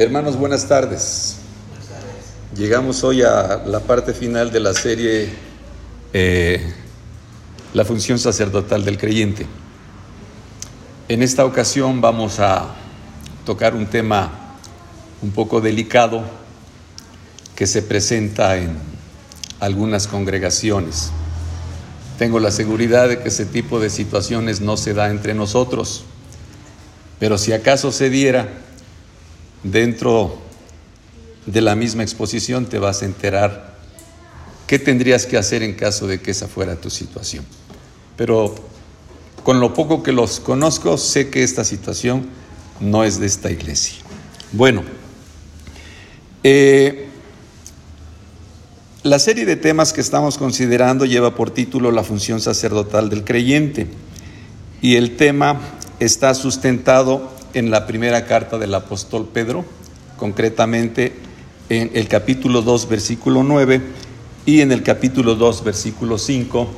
Hermanos, buenas tardes. Llegamos hoy a la parte final de la serie eh, La función sacerdotal del creyente. En esta ocasión vamos a tocar un tema un poco delicado que se presenta en algunas congregaciones. Tengo la seguridad de que ese tipo de situaciones no se da entre nosotros, pero si acaso se diera, dentro de la misma exposición te vas a enterar qué tendrías que hacer en caso de que esa fuera tu situación. Pero con lo poco que los conozco, sé que esta situación no es de esta iglesia. Bueno, eh, la serie de temas que estamos considerando lleva por título La función sacerdotal del creyente y el tema está sustentado en la primera carta del apóstol Pedro, concretamente en el capítulo 2, versículo 9 y en el capítulo 2, versículo 5,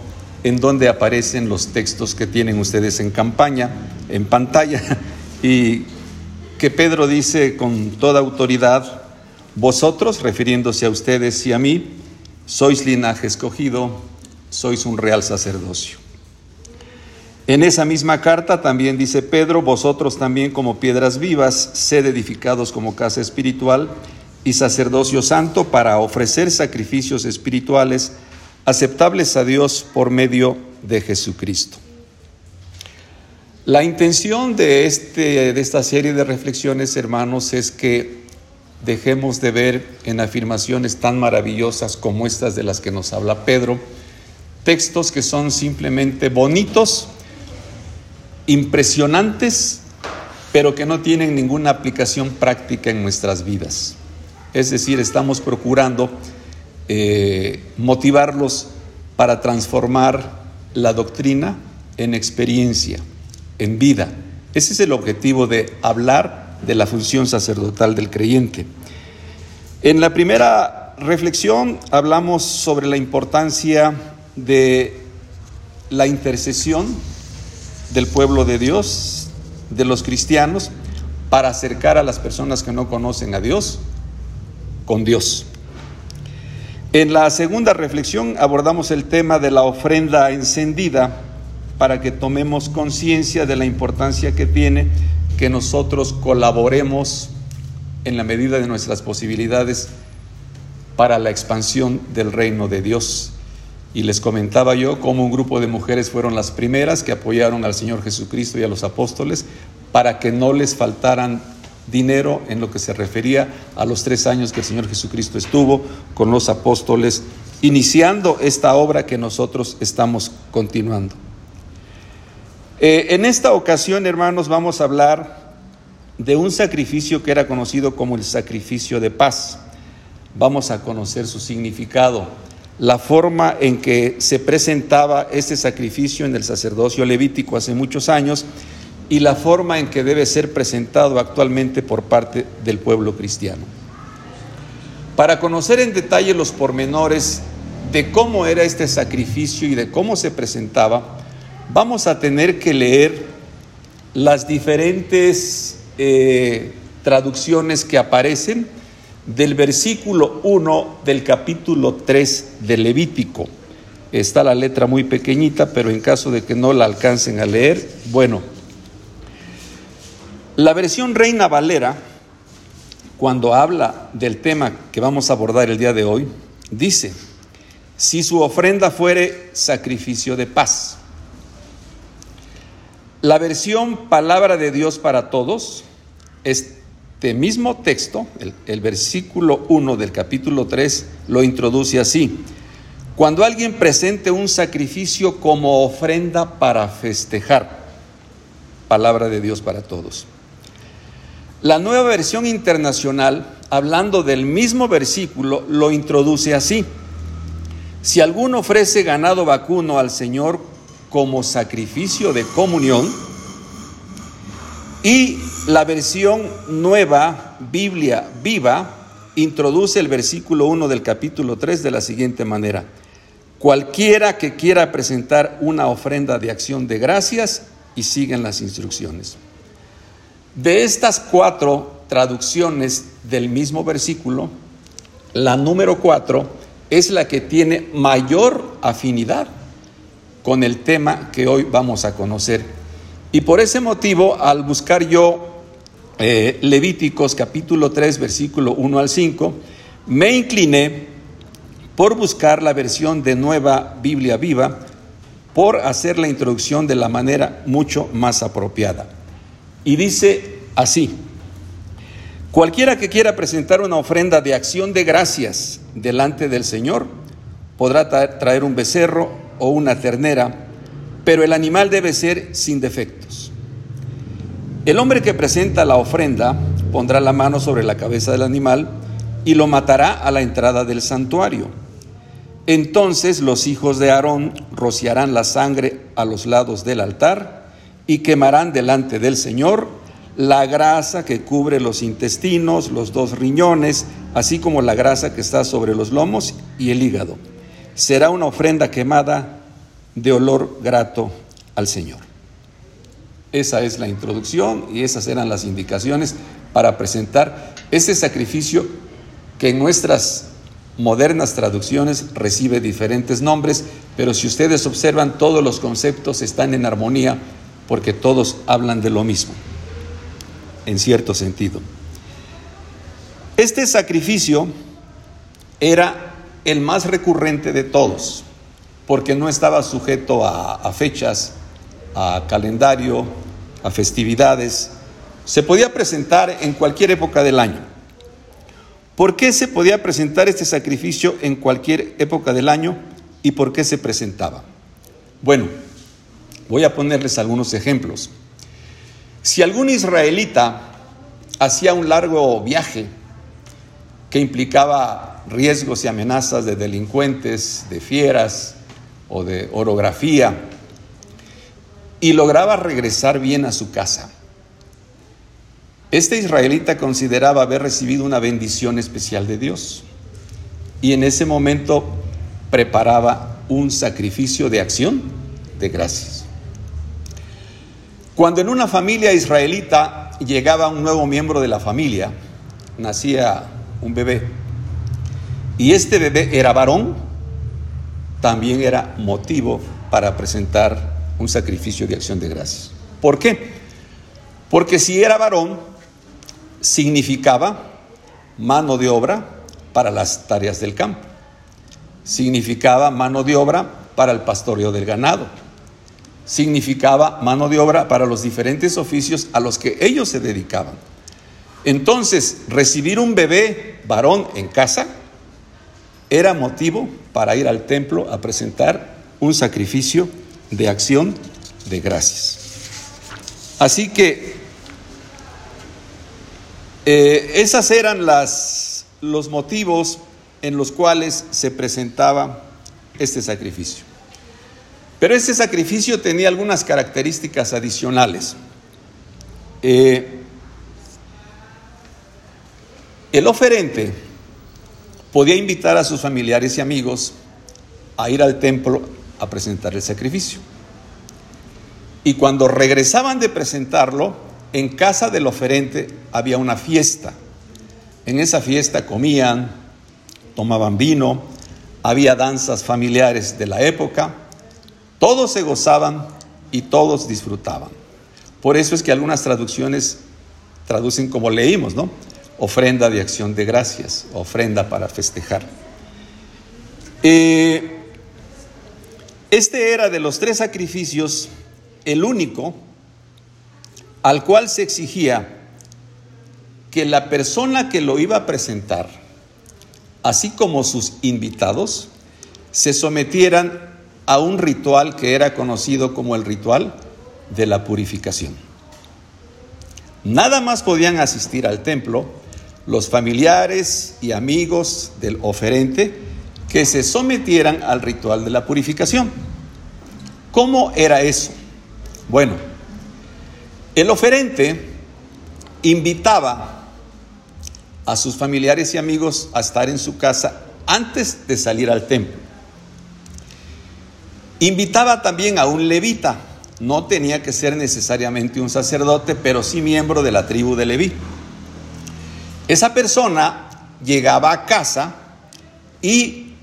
en donde aparecen los textos que tienen ustedes en campaña, en pantalla, y que Pedro dice con toda autoridad, vosotros, refiriéndose a ustedes y a mí, sois linaje escogido, sois un real sacerdocio. En esa misma carta también dice Pedro, vosotros también como piedras vivas, sed edificados como casa espiritual y sacerdocio santo para ofrecer sacrificios espirituales aceptables a Dios por medio de Jesucristo. La intención de, este, de esta serie de reflexiones, hermanos, es que dejemos de ver en afirmaciones tan maravillosas como estas de las que nos habla Pedro, textos que son simplemente bonitos, impresionantes, pero que no tienen ninguna aplicación práctica en nuestras vidas. Es decir, estamos procurando eh, motivarlos para transformar la doctrina en experiencia, en vida. Ese es el objetivo de hablar de la función sacerdotal del creyente. En la primera reflexión hablamos sobre la importancia de la intercesión del pueblo de Dios, de los cristianos, para acercar a las personas que no conocen a Dios con Dios. En la segunda reflexión abordamos el tema de la ofrenda encendida para que tomemos conciencia de la importancia que tiene que nosotros colaboremos en la medida de nuestras posibilidades para la expansión del reino de Dios y les comentaba yo cómo un grupo de mujeres fueron las primeras que apoyaron al Señor Jesucristo y a los apóstoles para que no les faltaran dinero en lo que se refería a los tres años que el Señor Jesucristo estuvo con los apóstoles, iniciando esta obra que nosotros estamos continuando. Eh, en esta ocasión, hermanos, vamos a hablar de un sacrificio que era conocido como el sacrificio de paz. Vamos a conocer su significado la forma en que se presentaba este sacrificio en el sacerdocio levítico hace muchos años y la forma en que debe ser presentado actualmente por parte del pueblo cristiano. Para conocer en detalle los pormenores de cómo era este sacrificio y de cómo se presentaba, vamos a tener que leer las diferentes eh, traducciones que aparecen del versículo 1 del capítulo 3 de Levítico. Está la letra muy pequeñita, pero en caso de que no la alcancen a leer, bueno, la versión Reina Valera, cuando habla del tema que vamos a abordar el día de hoy, dice, si su ofrenda fuere sacrificio de paz. La versión Palabra de Dios para Todos es este mismo texto, el, versículo 1 del capítulo 3, lo introduce así. Cuando alguien presente un sacrificio como ofrenda para festejar, palabra de Dios para todos. La nueva versión internacional, hablando del mismo versículo, lo introduce así. Si alguno ofrece ganado vacuno al Señor como sacrificio de comunión, y la versión nueva, Biblia viva, introduce el versículo 1 del capítulo 3 de la siguiente manera. Cualquiera que quiera presentar una ofrenda de acción de gracias y siguen las instrucciones. De estas cuatro traducciones del mismo versículo, la número 4 es la que tiene mayor afinidad con el tema que hoy vamos a conocer. Y por ese motivo, al buscar yo eh, Levíticos capítulo 3, versículo 1 al 5, me incliné por buscar la versión de Nueva Biblia Viva, por hacer la introducción de la manera mucho más apropiada. Y dice así, cualquiera que quiera presentar una ofrenda de acción de gracias delante del Señor, podrá traer un becerro o una ternera, pero el animal debe ser sin defectos. El hombre que presenta la ofrenda pondrá la mano sobre la cabeza del animal y lo matará a la entrada del santuario. Entonces los hijos de Aarón rociarán la sangre a los lados del altar y quemarán delante del Señor la grasa que cubre los intestinos, los dos riñones, así como la grasa que está sobre los lomos y el hígado. Será una ofrenda quemada de olor grato al Señor. Esa es la introducción y esas eran las indicaciones para presentar este sacrificio que en nuestras modernas traducciones recibe diferentes nombres, pero si ustedes observan todos los conceptos están en armonía porque todos hablan de lo mismo, en cierto sentido. Este sacrificio era el más recurrente de todos, porque no estaba sujeto a, fechas, a calendario, a festividades. Se podía presentar en cualquier época del año. ¿Por qué se podía presentar este sacrificio en cualquier época del año y por qué se presentaba? Bueno, voy a ponerles algunos ejemplos. Si algún israelita hacía un largo viaje que implicaba riesgos y amenazas de delincuentes, de fieras o de orografía, y lograba regresar bien a su casa, este israelita consideraba haber recibido una bendición especial de Dios y en ese momento preparaba un sacrificio de acción de gracias. Cuando en una familia israelita llegaba un nuevo miembro de la familia, nacía un bebé, y este bebé era varón, también era motivo para presentar un sacrificio de acción de gracias. ¿Por qué? Porque si era varón, significaba mano de obra para las tareas del campo, significaba mano de obra para el pastoreo del ganado, significaba mano de obra para los diferentes oficios a los que ellos se dedicaban. Entonces, recibir un bebé varón en casa era motivo para ir al templo a presentar un sacrificio de acción de gracias. Así que eh, esas eran las, los motivos en los cuales se presentaba este sacrificio. Pero este sacrificio tenía algunas características adicionales. Eh, el oferente podía invitar a sus familiares y amigos a ir al templo a presentar el sacrificio. Y cuando regresaban de presentarlo, en casa del oferente había una fiesta. En esa fiesta comían, tomaban vino, había danzas familiares de la época, todos se gozaban y todos disfrutaban. Por eso es que algunas traducciones traducen como leímos, ¿no? Ofrenda de acción de gracias, ofrenda para festejar. Eh, este era de los tres sacrificios el único al cual se exigía que la persona que lo iba a presentar, así como sus invitados, se sometieran a un ritual que era conocido como el ritual de la purificación. Nada más podían asistir al templo los familiares y amigos del oferente que se sometieran al ritual de la purificación. ¿Cómo era eso? Bueno, el oferente invitaba a sus familiares y amigos a estar en su casa antes de salir al templo. Invitaba también a un levita, no tenía que ser necesariamente un sacerdote, pero sí miembro de la tribu de Leví. Esa persona llegaba a casa y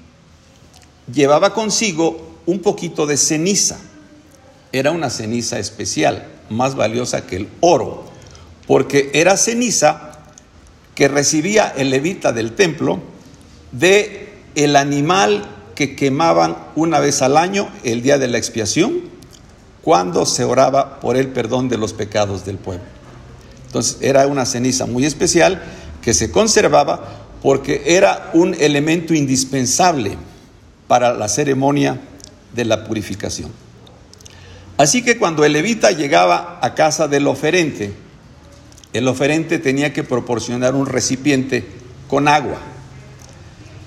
llevaba consigo un poquito de ceniza. Era una ceniza especial, más valiosa que el oro, porque era ceniza que recibía el levita del templo de el animal que quemaban una vez al año, el día de la expiación, cuando se oraba por el perdón de los pecados del pueblo. Entonces era una ceniza muy especial que se conservaba porque era un elemento indispensable para la ceremonia de la purificación. Así que cuando el levita llegaba a casa del oferente, el oferente tenía que proporcionar un recipiente con agua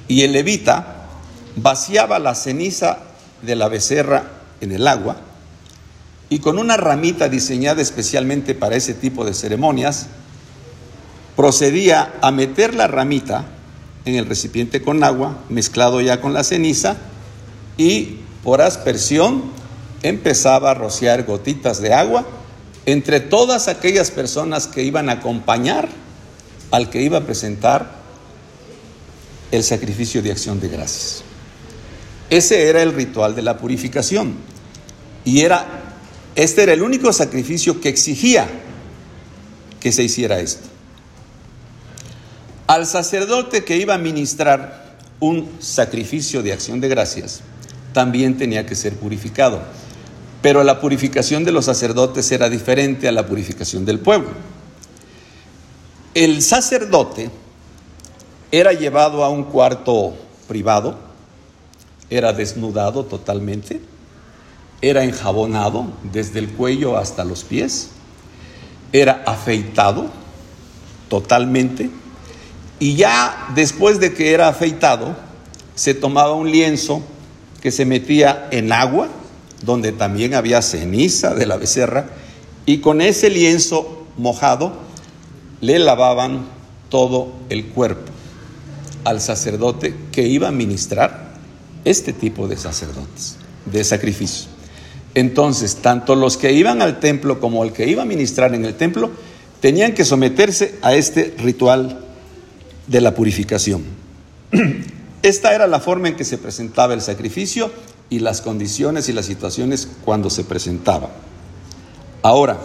y el levita vaciaba la ceniza de la becerra en el agua y con una ramita diseñada especialmente para ese tipo de ceremonias, procedía a meter la ramita en el recipiente con agua, mezclado ya con la ceniza, y por aspersión empezaba a rociar gotitas de agua entre todas aquellas personas que iban a acompañar al que iba a presentar el sacrificio de acción de gracias. Ese era el ritual de la purificación. Y era, este era el único sacrificio que exigía que se hiciera esto. Al sacerdote que iba a ministrar un sacrificio de acción de gracias, también tenía que ser purificado. Pero la purificación de los sacerdotes era diferente a la purificación del pueblo. El sacerdote era llevado a un cuarto privado, era desnudado totalmente, era enjabonado desde el cuello hasta los pies, era afeitado totalmente y ya después de que era afeitado, se tomaba un lienzo que se metía en agua, donde también había ceniza de la becerra, y con ese lienzo mojado le lavaban todo el cuerpo al sacerdote que iba a ministrar este tipo de sacerdotes, de sacrificio. Entonces, tanto los que iban al templo como el que iba a ministrar en el templo tenían que someterse a este ritual de la purificación. Esta era la forma en que se presentaba el sacrificio y las condiciones y las situaciones cuando se presentaba. Ahora,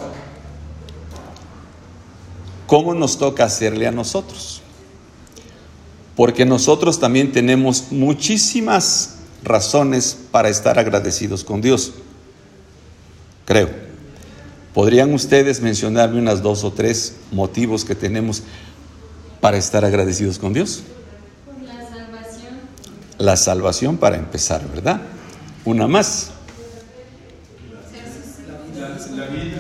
¿cómo nos toca hacerle a nosotros? porque nosotros también tenemos muchísimas razones para estar agradecidos con Dios. Creo. ¿Podrían ustedes mencionarme unas dos o tres motivos que tenemos para estar agradecidos con Dios? La salvación. La salvación para empezar, ¿verdad? Una más. La vida.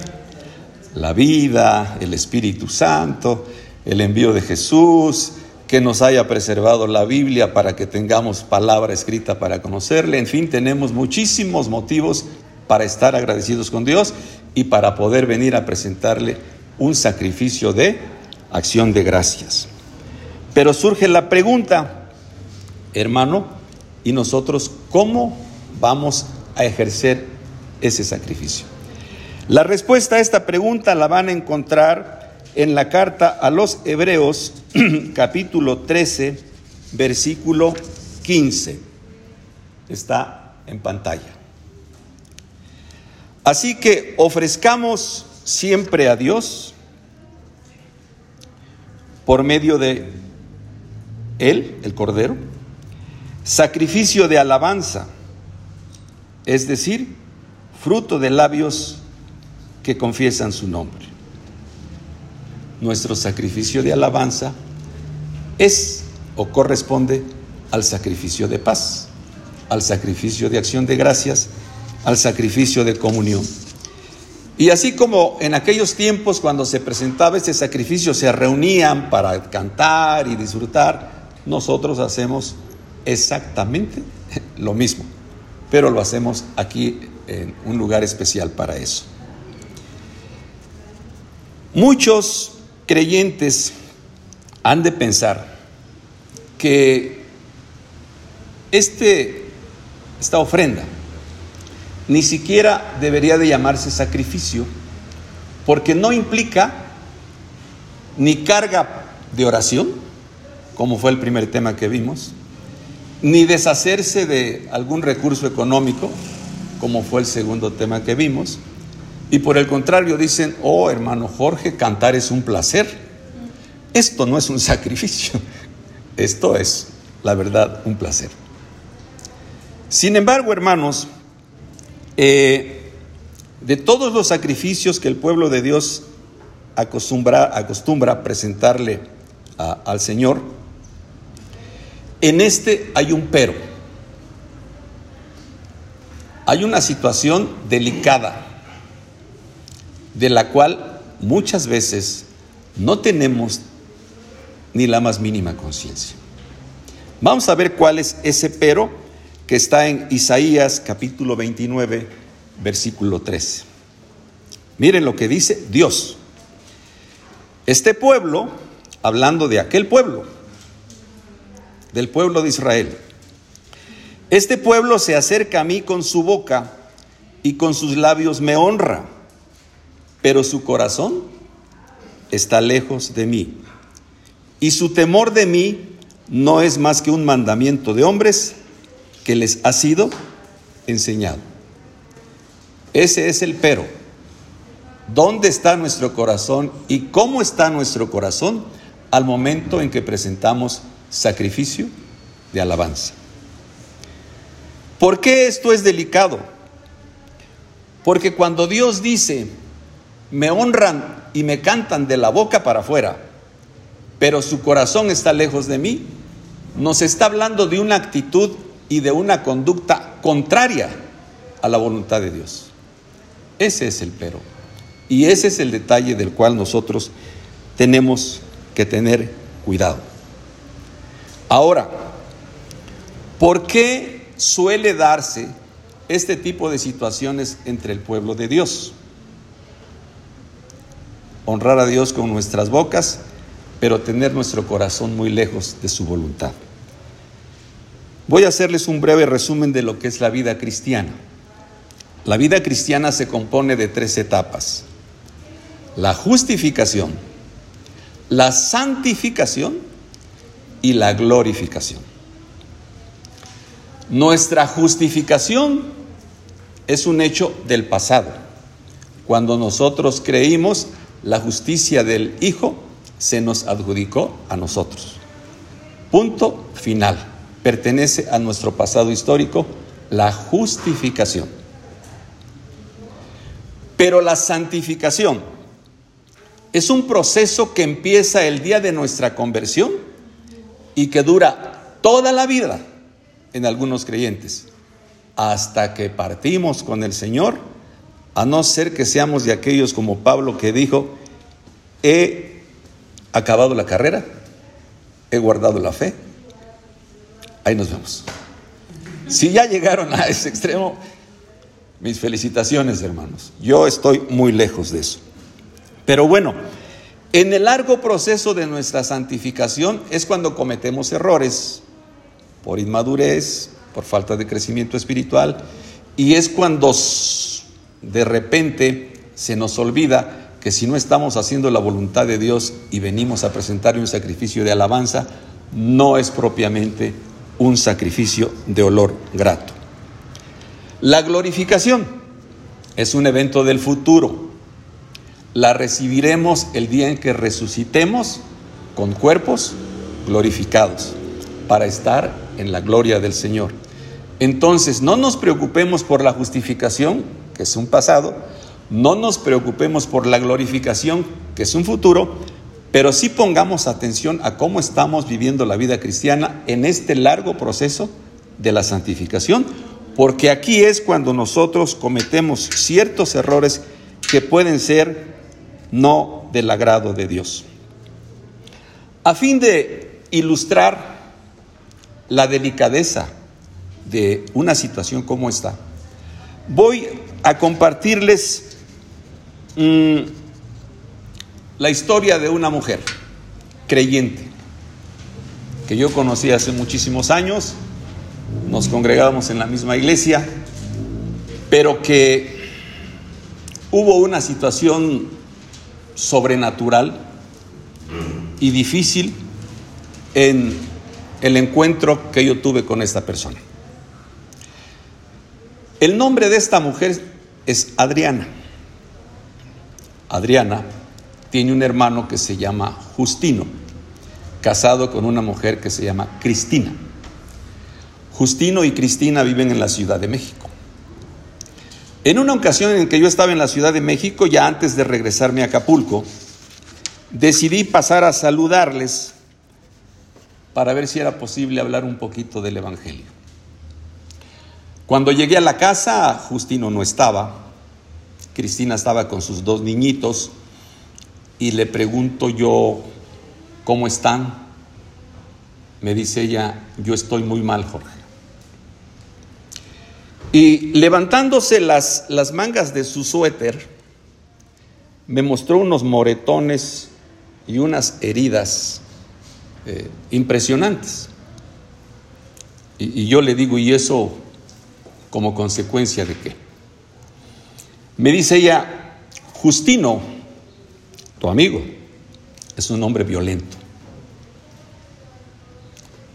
La vida, el Espíritu Santo, el envío de Jesús, que nos haya preservado la Biblia para que tengamos palabra escrita para conocerle. En fin, tenemos muchísimos motivos para estar agradecidos con Dios y para poder venir a presentarle un sacrificio de acción de gracias. Pero surge la pregunta, hermano, ¿y nosotros cómo vamos a ejercer ese sacrificio? La respuesta a esta pregunta la van a encontrar en la carta a los Hebreos, capítulo 13, versículo 15. Está en pantalla. Así que ofrezcamos siempre a Dios por medio de Él, el Cordero, sacrificio de alabanza, es decir, fruto de labios que confiesan su nombre nuestro sacrificio de alabanza es o corresponde al sacrificio de paz, al sacrificio de acción de gracias, al sacrificio de comunión. Y así como en aquellos tiempos cuando se presentaba este sacrificio se reunían para cantar y disfrutar, nosotros hacemos exactamente lo mismo, pero lo hacemos aquí en un lugar especial para eso. Muchos creyentes han de pensar que este, esta ofrenda ni siquiera debería de llamarse sacrificio porque no implica ni carga de oración, como fue el primer tema que vimos, ni deshacerse de algún recurso económico, como fue el segundo tema que vimos, y por el contrario dicen, oh hermano Jorge, cantar es un placer. Esto no es un sacrificio, esto es, la verdad, un placer. Sin embargo, hermanos, eh, de todos los sacrificios que el pueblo de Dios acostumbra, acostumbra presentarle al Señor, en este hay un pero. Hay una situación delicada de la cual muchas veces no tenemos ni la más mínima conciencia. Vamos a ver cuál es ese pero que está en Isaías capítulo 29, versículo 13. Miren lo que dice Dios. Este pueblo, hablando de aquel pueblo, del pueblo de Israel, este pueblo se acerca a mí con su boca y con sus labios me honra pero su corazón está lejos de mí. Y su temor de mí no es más que un mandamiento de hombres que les ha sido enseñado. Ese es el pero. ¿Dónde está nuestro corazón y cómo está nuestro corazón al momento en que presentamos sacrificio de alabanza? ¿Por qué esto es delicado? Porque cuando Dios dice, me honran y me cantan de la boca para afuera, pero su corazón está lejos de mí, nos está hablando de una actitud y de una conducta contraria a la voluntad de Dios. Ese es el pero. Y ese es el detalle del cual nosotros tenemos que tener cuidado. Ahora, ¿por qué suele darse este tipo de situaciones entre el pueblo de Dios? honrar a Dios con nuestras bocas, pero tener nuestro corazón muy lejos de su voluntad. Voy a hacerles un breve resumen de lo que es la vida cristiana. La vida cristiana se compone de tres etapas. La justificación, la santificación y la glorificación. Nuestra justificación es un hecho del pasado, cuando nosotros creímos la justicia del Hijo se nos adjudicó a nosotros. Punto final. Pertenece a nuestro pasado histórico la justificación. Pero la santificación es un proceso que empieza el día de nuestra conversión y que dura toda la vida en algunos creyentes, hasta que partimos con el Señor a no ser que seamos de aquellos como Pablo que dijo, he acabado la carrera, he guardado la fe, ahí nos vemos. Si ya llegaron a ese extremo, mis felicitaciones hermanos, yo estoy muy lejos de eso. Pero bueno, en el largo proceso de nuestra santificación es cuando cometemos errores por inmadurez, por falta de crecimiento espiritual, y es cuando de repente se nos olvida que si no estamos haciendo la voluntad de Dios y venimos a presentarle un sacrificio de alabanza, no es propiamente un sacrificio de olor grato. La glorificación es un evento del futuro. La recibiremos el día en que resucitemos con cuerpos glorificados para estar en la gloria del Señor. Entonces, no nos preocupemos por la justificación, que es un pasado, no nos preocupemos por la glorificación, que es un futuro, pero sí pongamos atención a cómo estamos viviendo la vida cristiana en este largo proceso de la santificación, porque aquí es cuando nosotros cometemos ciertos errores que pueden ser no del agrado de Dios. A fin de ilustrar la delicadeza de una situación como esta, voy a compartirles la historia de una mujer creyente que yo conocí hace muchísimos años, nos congregábamos en la misma iglesia, pero que hubo una situación sobrenatural y difícil en el encuentro que yo tuve con esta persona. El nombre de esta mujer es Adriana. Adriana tiene un hermano que se llama Justino, casado con una mujer que se llama Cristina. Justino y Cristina viven en la Ciudad de México. En una ocasión en que yo estaba en la Ciudad de México, ya antes de regresarme a Acapulco, decidí pasar a saludarles para ver si era posible hablar un poquito del Evangelio. Cuando llegué a la casa, Justino no estaba, Cristina estaba con sus dos niñitos y le pregunto yo, ¿cómo están? Me dice ella, yo estoy muy mal, Jorge. Y levantándose las, las mangas de su suéter, me mostró unos moretones y unas heridas eh, impresionantes. Y, y yo le digo, ¿y eso como consecuencia de qué? Me dice ella, Justino, tu amigo, es un hombre violento.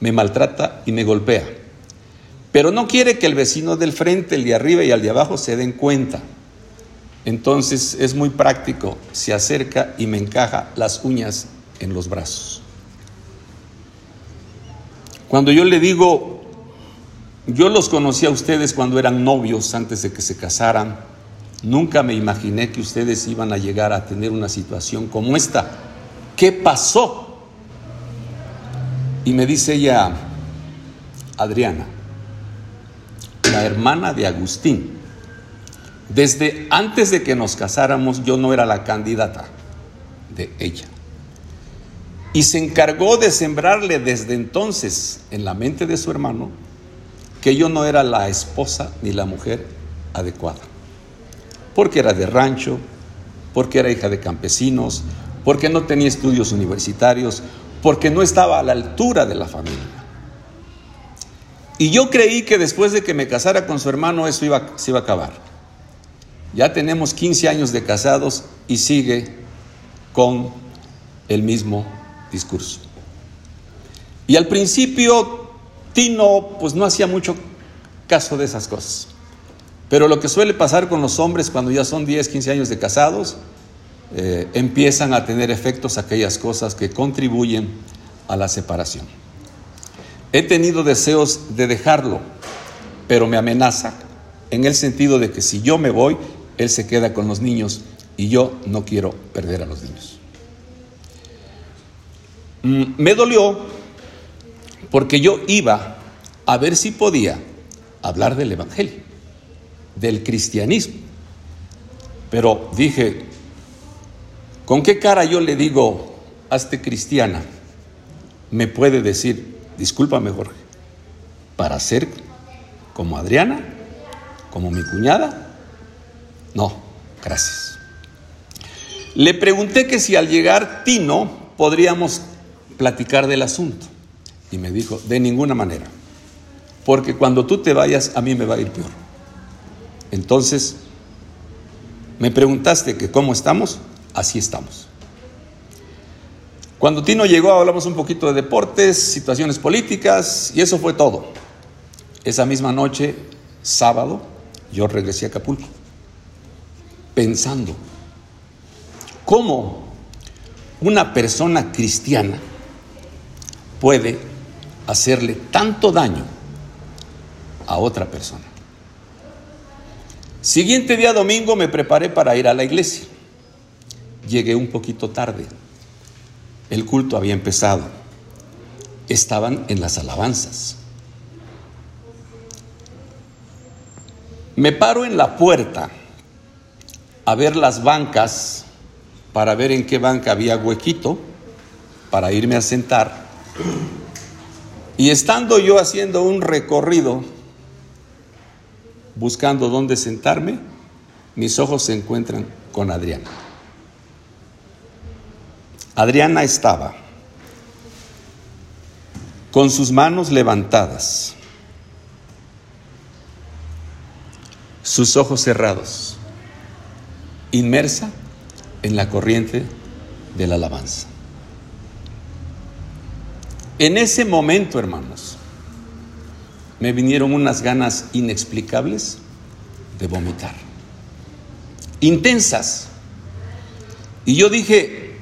Me maltrata y me golpea. Pero no quiere que el vecino del frente, el de arriba y el de abajo se den cuenta. Entonces es muy práctico, se acerca y me encaja las uñas en los brazos. Cuando yo le digo, yo los conocí a ustedes cuando eran novios antes de que se casaran, nunca me imaginé que ustedes iban a llegar a tener una situación como esta. ¿Qué pasó? Y me dice ella, Adriana, la hermana de Agustín, desde antes de que nos casáramos yo no era la candidata de ella. Y se encargó de sembrarle desde entonces en la mente de su hermano que yo no era la esposa ni la mujer adecuada. Porque era de rancho, porque era hija de campesinos, porque no tenía estudios universitarios, porque no estaba a la altura de la familia. Y yo creí que después de que me casara con su hermano eso iba, se iba a acabar. Ya tenemos 15 años de casados y sigue con el mismo discurso. Y al principio Tino pues no hacía mucho caso de esas cosas. Pero lo que suele pasar con los hombres cuando ya son 10, 15 años de casados, eh, empiezan a tener efectos aquellas cosas que contribuyen a la separación. He tenido deseos de dejarlo, pero me amenaza en el sentido de que si yo me voy, él se queda con los niños y yo no quiero perder a los niños. Mm, me dolió porque yo iba a ver si podía hablar del Evangelio, del cristianismo. Pero dije, ¿con qué cara yo le digo, hazte cristiana? Me puede decir, discúlpame Jorge, para ser como Adriana, como mi cuñada. No, gracias. Le pregunté que si al llegar Tino podríamos platicar del asunto. Y me dijo, de ninguna manera, porque cuando tú te vayas a mí me va a ir peor. Entonces, me preguntaste que cómo estamos, así estamos. Cuando Tino llegó hablamos un poquito de deportes, situaciones políticas y eso fue todo. Esa misma noche, sábado, yo regresé a Acapulco, pensando cómo una persona cristiana puede hacerle tanto daño a otra persona. Siguiente día domingo me preparé para ir a la iglesia. Llegué un poquito tarde. El culto había empezado. Estaban en las alabanzas. Me paro en la puerta a ver las bancas para ver en qué banca había huequito para irme a sentar y estando yo haciendo un recorrido, buscando dónde sentarme, mis ojos se encuentran con Adriana. Adriana estaba con sus manos levantadas, sus ojos cerrados, inmersa en la corriente de la alabanza. En ese momento, hermanos, me vinieron unas ganas inexplicables de vomitar, intensas. Y yo dije,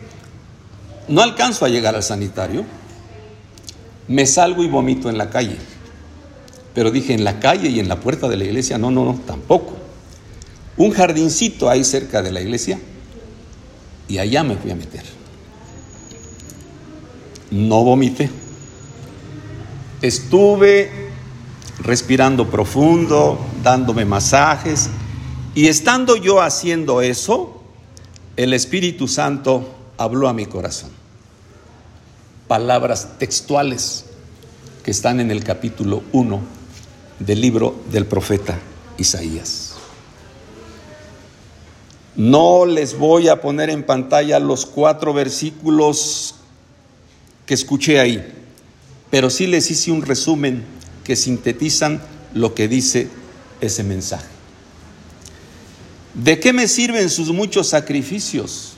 no alcanzo a llegar al sanitario, me salgo y vomito en la calle. Pero dije, en la calle y en la puerta de la iglesia, no, no, no, tampoco. Un jardincito ahí cerca de la iglesia y allá me fui a meter. No vomité. Estuve respirando profundo, dándome masajes y estando yo haciendo eso, el Espíritu Santo habló a mi corazón. Palabras textuales que están en el capítulo 1 del libro del profeta Isaías. No les voy a poner en pantalla los cuatro versículos que escuché ahí, pero sí les hice un resumen que sintetizan lo que dice ese mensaje. ¿De qué me sirven sus muchos sacrificios?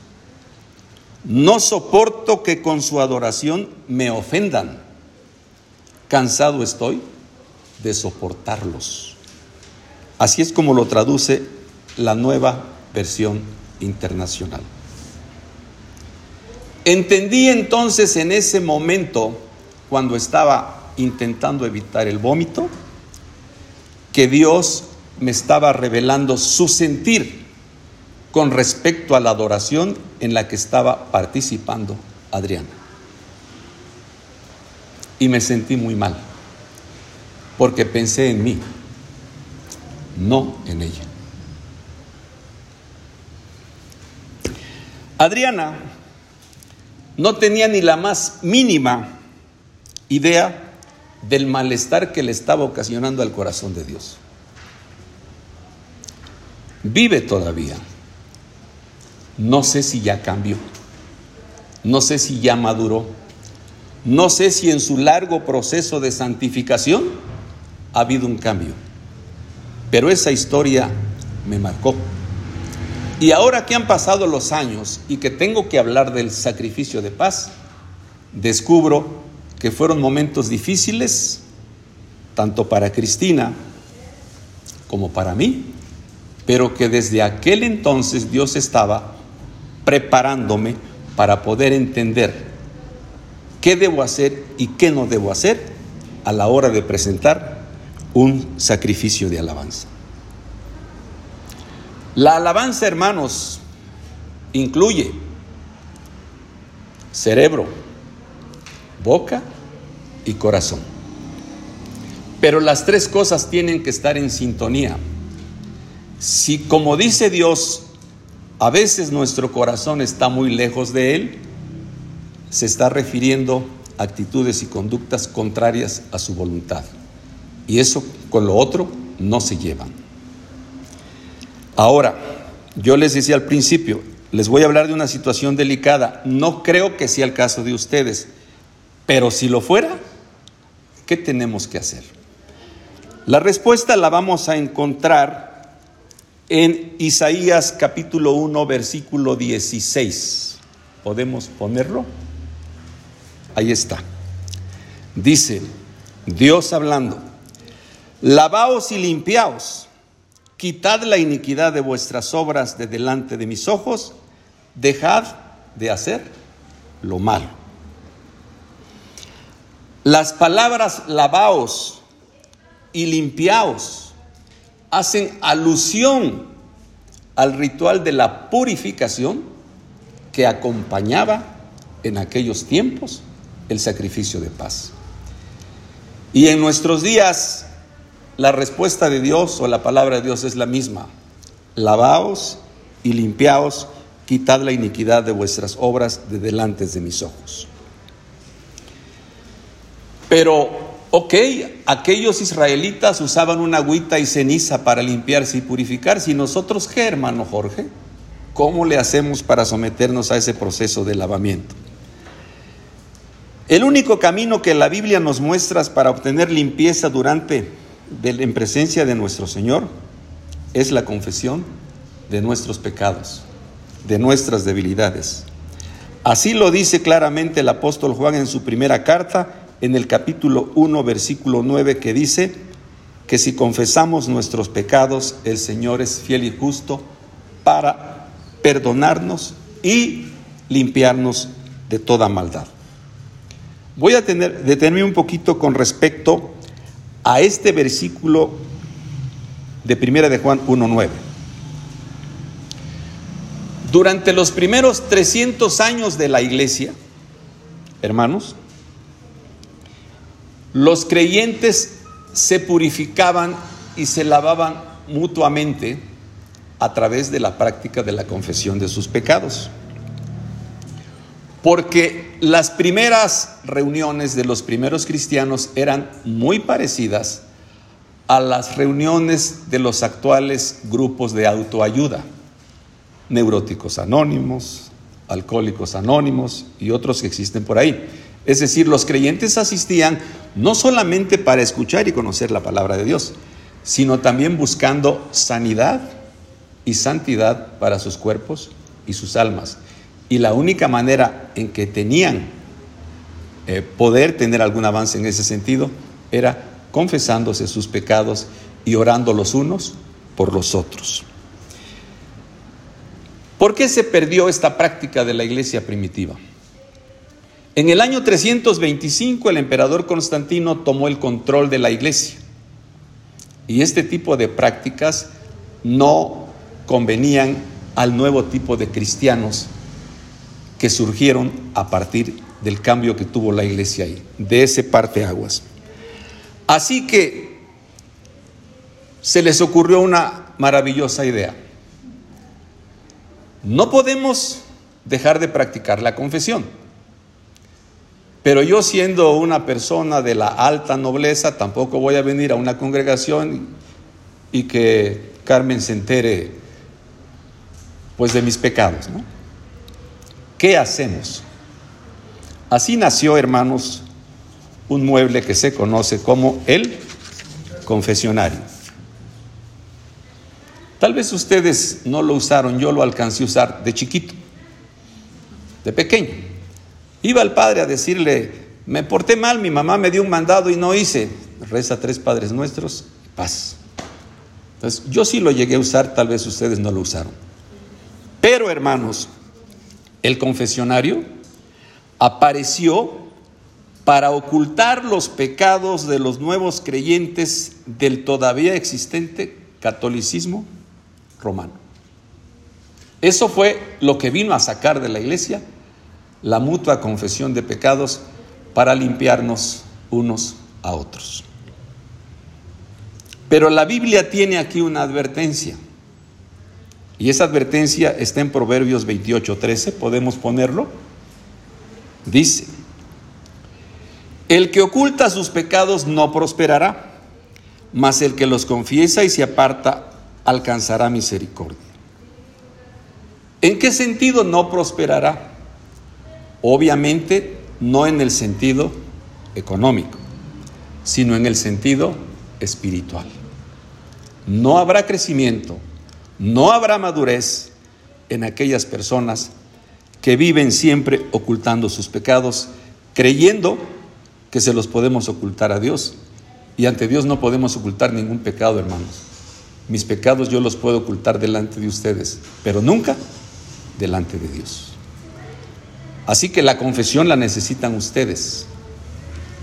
No soporto que con su adoración me ofendan. Cansado estoy de soportarlos. Así es como lo traduce la nueva versión internacional. Entendí entonces en ese momento, cuando estaba intentando evitar el vómito, que Dios me estaba revelando su sentir con respecto a la adoración en la que estaba participando Adriana. Y me sentí muy mal, porque pensé en mí, no en ella. Adriana no tenía ni la más mínima idea del malestar que le estaba ocasionando al corazón de Dios. Vive todavía. No sé si ya cambió. No sé si ya maduró. No sé si en su largo proceso de santificación ha habido un cambio. Pero esa historia me marcó. Y ahora que han pasado los años y que tengo que hablar del sacrificio de paz, descubro que fueron momentos difíciles, tanto para Cristina como para mí, pero que desde aquel entonces Dios estaba preparándome para poder entender qué debo hacer y qué no debo hacer a la hora de presentar un sacrificio de alabanza. La alabanza, hermanos, incluye cerebro, boca y corazón. Pero las tres cosas tienen que estar en sintonía. Si, como dice Dios, a veces nuestro corazón está muy lejos de Él, se está refiriendo a actitudes y conductas contrarias a su voluntad. Y eso con lo otro no se llevan. Ahora, yo les decía al principio, les voy a hablar de una situación delicada. No creo que sea el caso de ustedes, pero si lo fuera, ¿qué tenemos que hacer? La respuesta la vamos a encontrar en Isaías capítulo 1, versículo 16. ¿Podemos ponerlo? Ahí está. Dice Dios hablando, lavaos y limpiaos Quitad la iniquidad de vuestras obras de delante de mis ojos, dejad de hacer lo malo. Las palabras lavaos y limpiaos hacen alusión al ritual de la purificación que acompañaba en aquellos tiempos el sacrificio de paz. Y en nuestros días la respuesta de Dios o la palabra de Dios es la misma. Lavaos y limpiaos, quitad la iniquidad de vuestras obras de delante de mis ojos. Pero, ok, aquellos israelitas usaban una agüita y ceniza para limpiarse y purificarse. ¿Y nosotros qué, hermano Jorge? ¿Cómo le hacemos para someternos a ese proceso de lavamiento? El único camino que la Biblia nos muestra para obtener limpieza durante en presencia de nuestro Señor es la confesión de nuestros pecados, de nuestras debilidades. Así lo dice claramente el apóstol Juan en su primera carta, en el capítulo 1, versículo 9, que dice que si confesamos nuestros pecados, el Señor es fiel y justo para perdonarnos y limpiarnos de toda maldad. Voy a tener, detenerme un poquito con respecto a este versículo de Primera de Juan 1.9. Durante los primeros 300 años de la iglesia, hermanos, los creyentes se purificaban y se lavaban mutuamente a través de la práctica de la confesión de sus pecados. Porque las primeras reuniones de los primeros cristianos eran muy parecidas a las reuniones de los actuales grupos de autoayuda, neuróticos anónimos, alcohólicos anónimos y otros que existen por ahí. Es decir, los creyentes asistían no solamente para escuchar y conocer la palabra de Dios, sino también buscando sanidad y santidad para sus cuerpos y sus almas. Y la única manera en que tenían eh, poder tener algún avance en ese sentido era confesándose sus pecados y orando los unos por los otros. ¿Por qué se perdió esta práctica de la iglesia primitiva? En el año 325 el emperador Constantino tomó el control de la iglesia y este tipo de prácticas no convenían al nuevo tipo de cristianos que surgieron a partir del cambio que tuvo la iglesia ahí, de ese parte aguas. Así que se les ocurrió una maravillosa idea. No podemos dejar de practicar la confesión pero yo siendo una persona de la alta nobleza, tampoco voy a venir a una congregación y que Carmen se entere pues de mis pecados, ¿no? ¿Qué hacemos? Así nació, hermanos, un mueble que se conoce como el confesionario. Tal vez ustedes no lo usaron, yo lo alcancé a usar de chiquito, de pequeño. Iba el padre a decirle, me porté mal, mi mamá me dio un mandado y no hice. Reza tres padres nuestros, paz. Entonces, yo sí lo llegué a usar, tal vez ustedes no lo usaron. Pero hermanos, el confesionario apareció para ocultar los pecados de los nuevos creyentes del todavía existente catolicismo romano. Eso fue lo que vino a sacar de la iglesia la mutua confesión de pecados para limpiarnos unos a otros. Pero la Biblia tiene aquí una advertencia. Y esa advertencia está en Proverbios 28, 13. ¿Podemos ponerlo? Dice, el que oculta sus pecados no prosperará, mas el que los confiesa y se aparta alcanzará misericordia. ¿En qué sentido no prosperará? Obviamente no en el sentido económico, sino en el sentido espiritual. No habrá crecimiento, no habrá madurez en aquellas personas que viven siempre ocultando sus pecados, creyendo que se los podemos ocultar a Dios. Y ante Dios no podemos ocultar ningún pecado, hermanos. Mis pecados yo los puedo ocultar delante de ustedes, pero nunca delante de Dios. Así que la confesión la necesitan ustedes.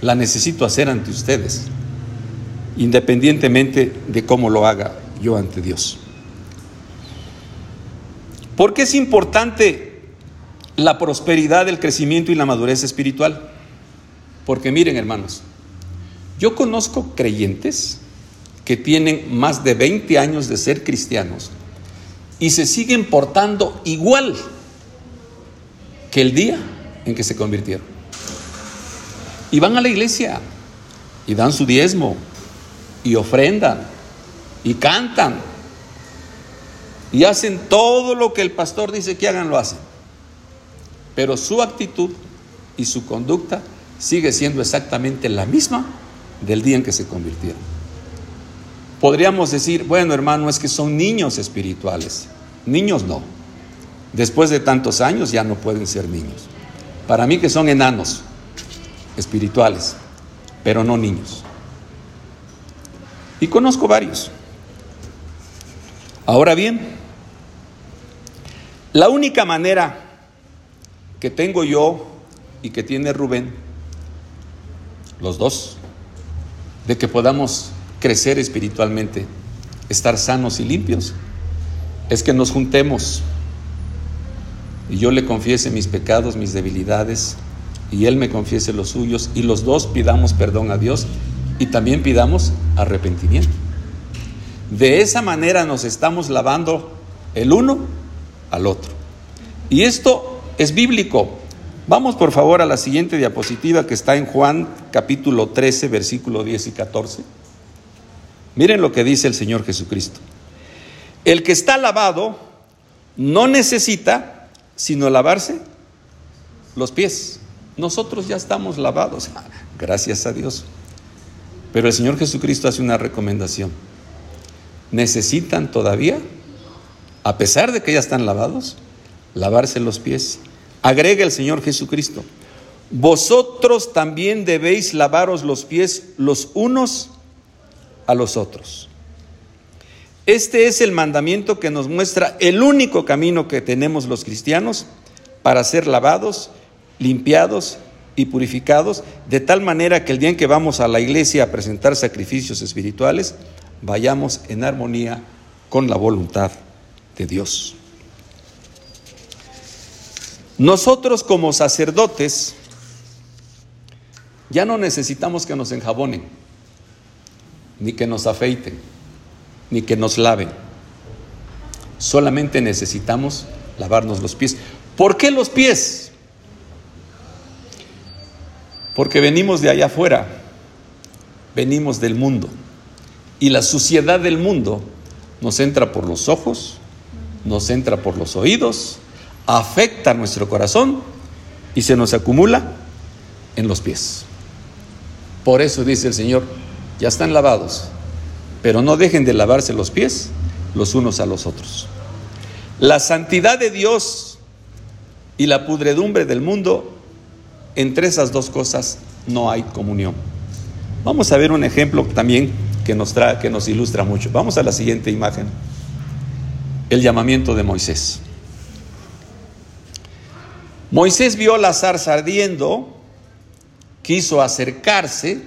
La necesito hacer ante ustedes, independientemente de cómo lo haga yo ante Dios. ¿Por qué es importante la prosperidad, el crecimiento y la madurez espiritual? Porque miren hermanos, yo conozco creyentes que tienen más de 20 años de ser cristianos y se siguen portando igual que el día en que se convirtieron. Y van a la iglesia y dan su diezmo y ofrendan y cantan y hacen todo lo que el pastor dice que hagan, lo hacen. Pero su actitud y su conducta sigue siendo exactamente la misma del día en que se convirtieron. Podríamos decir, bueno hermano, es que son niños espirituales. Niños no. Después de tantos años ya no pueden ser niños. Para mí que son enanos espirituales. pero no niños. Y conozco varios. Ahora bien, la única manera que tengo yo y que tiene Rubén, los dos, de que podamos crecer espiritualmente, estar sanos y limpios, es que nos juntemos y yo le confiese mis pecados, mis debilidades, y él me confiese los suyos, y los dos pidamos perdón a Dios y también pidamos arrepentimiento. De esa manera nos estamos lavando el uno al otro. Y esto es bíblico. Vamos por favor a la siguiente diapositiva que está en Juan capítulo 13, versículo 10 y 14. Miren lo que dice el Señor Jesucristo. El que está lavado no necesita sino lavarse los pies. Nosotros ya estamos lavados, gracias a Dios. Pero el Señor Jesucristo hace una recomendación. ¿Necesitan todavía, a pesar de que ya están lavados, lavarse los pies? Agrega el Señor Jesucristo. Vosotros también debéis lavaros los pies los unos a los otros. Este es el mandamiento que nos muestra el único camino que tenemos los cristianos para ser lavados, limpiados y purificados, de tal manera que el día en que vamos a la iglesia a presentar sacrificios espirituales, vayamos en armonía con la voluntad de Dios. Nosotros como sacerdotes ya no necesitamos que nos enjabonen ni que nos afeiten, ni que nos laven. Solamente necesitamos lavarnos los pies. ¿Por qué los pies? Porque venimos de allá afuera, venimos del mundo. Y la suciedad del mundo nos entra por los ojos, nos entra por los oídos, afecta nuestro corazón y se nos acumula en los pies. Por eso dice el Señor, ya están lavados, pero no dejen de lavarse los pies los unos a los otros. La santidad de Dios y la pudredumbre del mundo, entre esas dos cosas no hay comunión. Vamos a ver un ejemplo también que nos, trae, que nos ilustra mucho. Vamos a la siguiente imagen. El llamamiento de Moisés. Moisés vio la zarza ardiendo, quiso acercarse,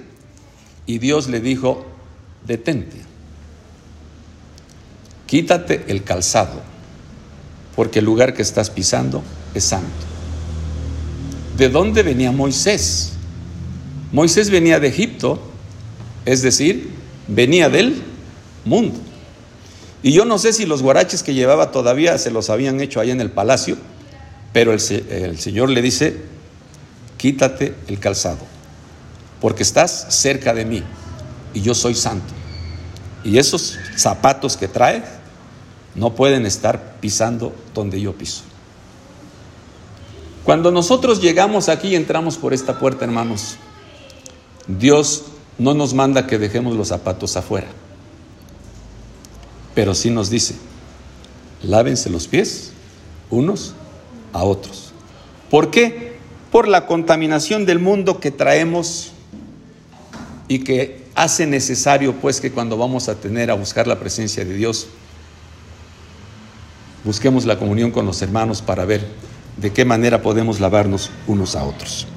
y Dios le dijo, detente, quítate el calzado, porque el lugar que estás pisando es santo. ¿De dónde venía Moisés? Moisés venía de Egipto, es decir, venía del mundo. Y yo no sé si los guaraches que llevaba todavía se los habían hecho allá en el palacio, pero el, el Señor le dice, quítate el calzado porque estás cerca de mí y yo soy santo. Y esos zapatos que traes no pueden estar pisando donde yo piso. Cuando nosotros llegamos aquí y entramos por esta puerta, hermanos, Dios no nos manda que dejemos los zapatos afuera, pero sí nos dice, lávense los pies unos a otros. ¿Por qué? Por la contaminación del mundo que traemos y que hace necesario pues que cuando vamos a tener a buscar la presencia de Dios, busquemos la comunión con los hermanos para ver de qué manera podemos lavarnos unos a otros.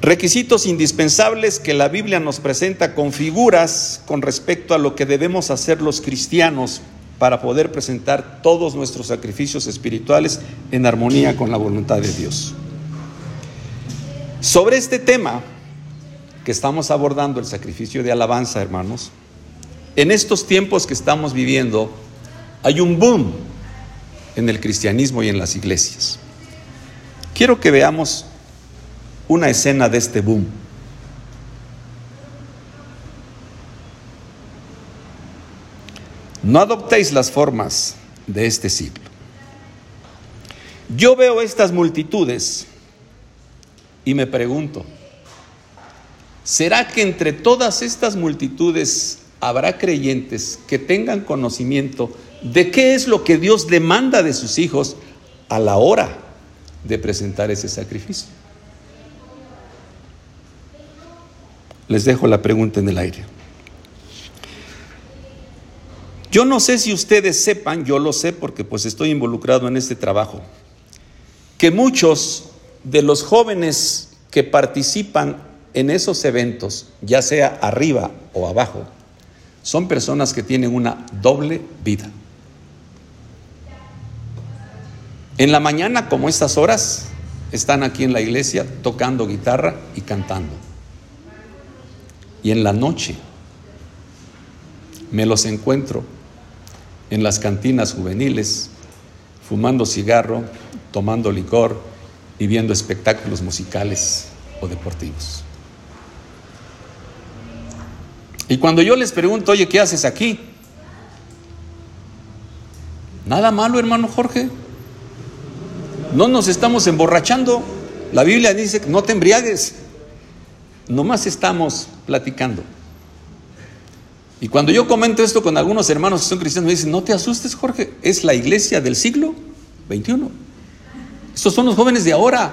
Requisitos indispensables que la Biblia nos presenta con figuras con respecto a lo que debemos hacer los cristianos para poder presentar todos nuestros sacrificios espirituales en armonía con la voluntad de Dios. Sobre este tema, que estamos abordando el sacrificio de alabanza, hermanos, en estos tiempos que estamos viviendo hay un boom en el cristianismo y en las iglesias. Quiero que veamos una escena de este boom. No adoptéis las formas de este siglo. Yo veo estas multitudes y me pregunto, ¿Será que entre todas estas multitudes habrá creyentes que tengan conocimiento de qué es lo que Dios demanda de sus hijos a la hora de presentar ese sacrificio? les dejo la pregunta en el aire. Yo no sé si ustedes sepan, yo lo sé porque pues estoy involucrado en este trabajo, que muchos de los jóvenes que participan en esos eventos, ya sea arriba o abajo, son personas que tienen una doble vida. En la mañana, como estas horas, están aquí en la iglesia tocando guitarra y cantando. Y en la noche me los encuentro en las cantinas juveniles, fumando cigarro, tomando licor y viendo espectáculos musicales o deportivos. Y cuando yo les pregunto, oye, ¿qué haces aquí? Nada malo, hermano Jorge. No nos estamos emborrachando. La Biblia dice que no te embriagues. Nomás estamos platicando. Y cuando yo comento esto con algunos hermanos que son cristianos, me dicen, no te asustes, Jorge, es la iglesia del siglo XXI. Estos son los jóvenes de ahora.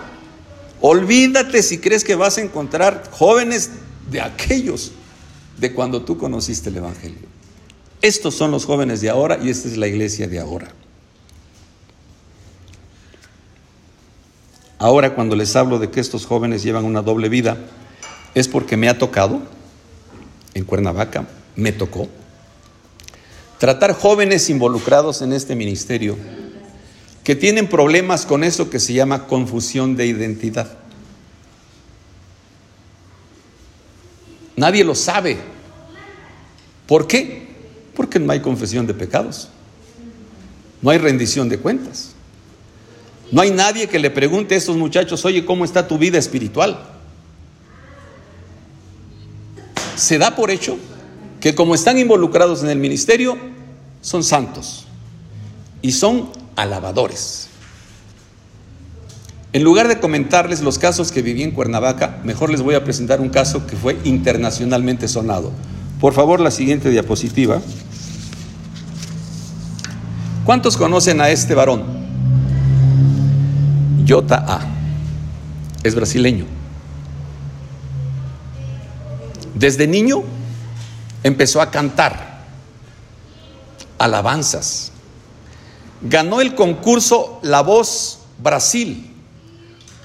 Olvídate si crees que vas a encontrar jóvenes de aquellos de cuando tú conociste el Evangelio. Estos son los jóvenes de ahora y esta es la iglesia de ahora. Ahora cuando les hablo de que estos jóvenes llevan una doble vida, es porque me ha tocado, en Cuernavaca, me tocó, tratar jóvenes involucrados en este ministerio que tienen problemas con eso que se llama confusión de identidad. Nadie lo sabe. ¿Por qué? Porque no hay confesión de pecados. No hay rendición de cuentas. No hay nadie que le pregunte a estos muchachos, oye, ¿cómo está tu vida espiritual? Se da por hecho que como están involucrados en el ministerio, son santos y son alabadores. En lugar de comentarles los casos que viví en Cuernavaca, mejor les voy a presentar un caso que fue internacionalmente sonado. Por favor, la siguiente diapositiva. ¿Cuántos conocen a este varón? Jota A. Es brasileño. Desde niño empezó a cantar alabanzas. Ganó el concurso La Voz Brasil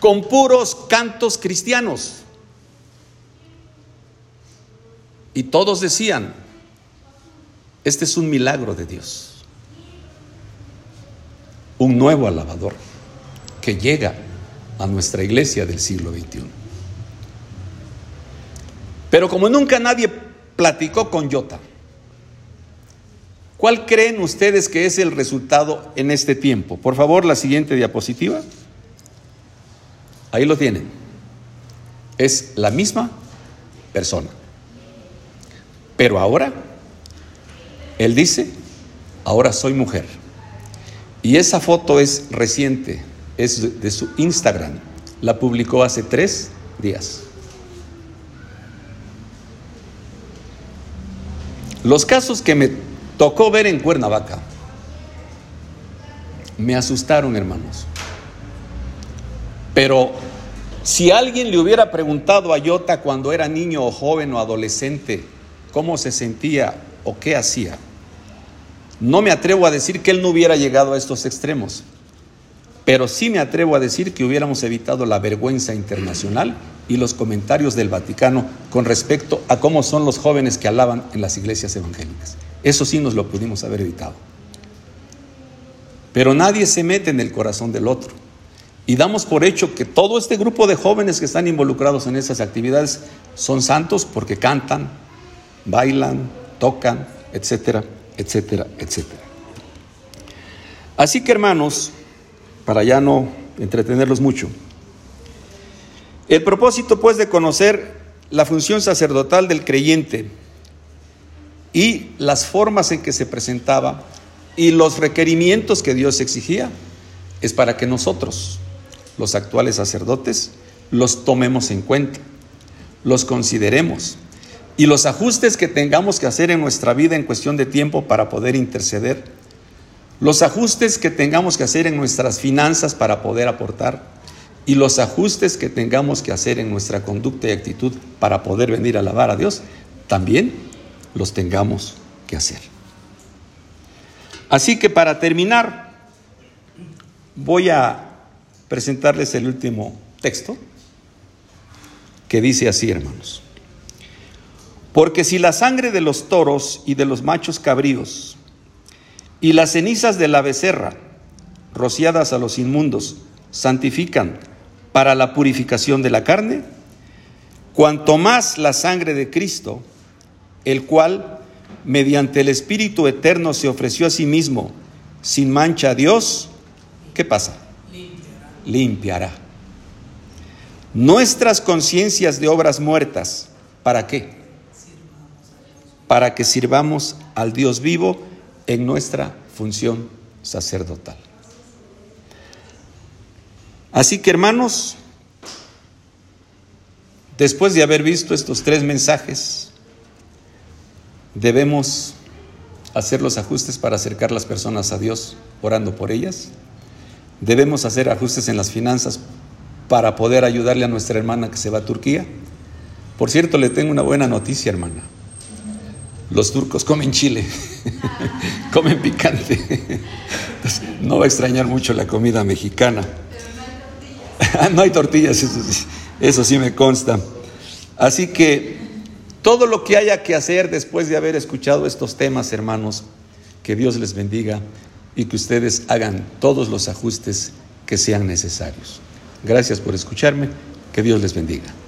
con puros cantos cristianos. Y todos decían, este es un milagro de Dios, un nuevo alabador que llega a nuestra iglesia del siglo XXI. Pero como nunca nadie platicó con Jota, ¿cuál creen ustedes que es el resultado en este tiempo? Por favor, la siguiente diapositiva. Ahí lo tienen. Es la misma persona. Pero ahora, él dice, ahora soy mujer. Y esa foto es reciente, es de su Instagram. La publicó hace tres días. Los casos que me tocó ver en Cuernavaca me asustaron, hermanos. Pero si alguien le hubiera preguntado a Yota cuando era niño o joven o adolescente cómo se sentía o qué hacía, no me atrevo a decir que él no hubiera llegado a estos extremos. Pero sí me atrevo a decir que hubiéramos evitado la vergüenza internacional y los comentarios del Vaticano con respecto a cómo son los jóvenes que alaban en las iglesias evangélicas. Eso sí nos lo pudimos haber evitado. Pero nadie se mete en el corazón del otro. Y damos por hecho que todo este grupo de jóvenes que están involucrados en esas actividades son santos porque cantan, bailan, tocan, etcétera, etcétera, etcétera. Así que hermanos, para ya no entretenerlos mucho. El propósito, pues, de conocer la función sacerdotal del creyente y las formas en que se presentaba y los requerimientos que Dios exigía, es para que nosotros, los actuales sacerdotes, los tomemos en cuenta, los consideremos y los ajustes que tengamos que hacer en nuestra vida en cuestión de tiempo para poder interceder los ajustes que tengamos que hacer en nuestras finanzas para poder aportar y los ajustes que tengamos que hacer en nuestra conducta y actitud para poder venir a alabar a Dios, también los tengamos que hacer. Así que para terminar, voy a presentarles el último texto que dice así, hermanos. Porque si la sangre de los toros y de los machos cabríos y las cenizas de la becerra, rociadas a los inmundos, santifican para la purificación de la carne, cuanto más la sangre de Cristo, el cual, mediante el Espíritu Eterno, se ofreció a sí mismo sin mancha a Dios, ¿qué pasa? Limpiará. Limpiará. Nuestras conciencias de obras muertas, ¿para qué? Para que sirvamos al Dios vivo en nuestra función sacerdotal. Así que hermanos, después de haber visto estos tres mensajes, debemos hacer los ajustes para acercar las personas a Dios orando por ellas. Debemos hacer ajustes en las finanzas para poder ayudarle a nuestra hermana que se va a Turquía. Por cierto, le tengo una buena noticia, hermana. Los turcos comen chile, comen picante. no va a extrañar mucho la comida mexicana. no hay tortillas, eso eso sí me consta. Así que todo lo que haya que hacer después de haber escuchado estos temas, hermanos, que Dios les bendiga y que ustedes hagan todos los ajustes que sean necesarios. Gracias por escucharme, que Dios les bendiga.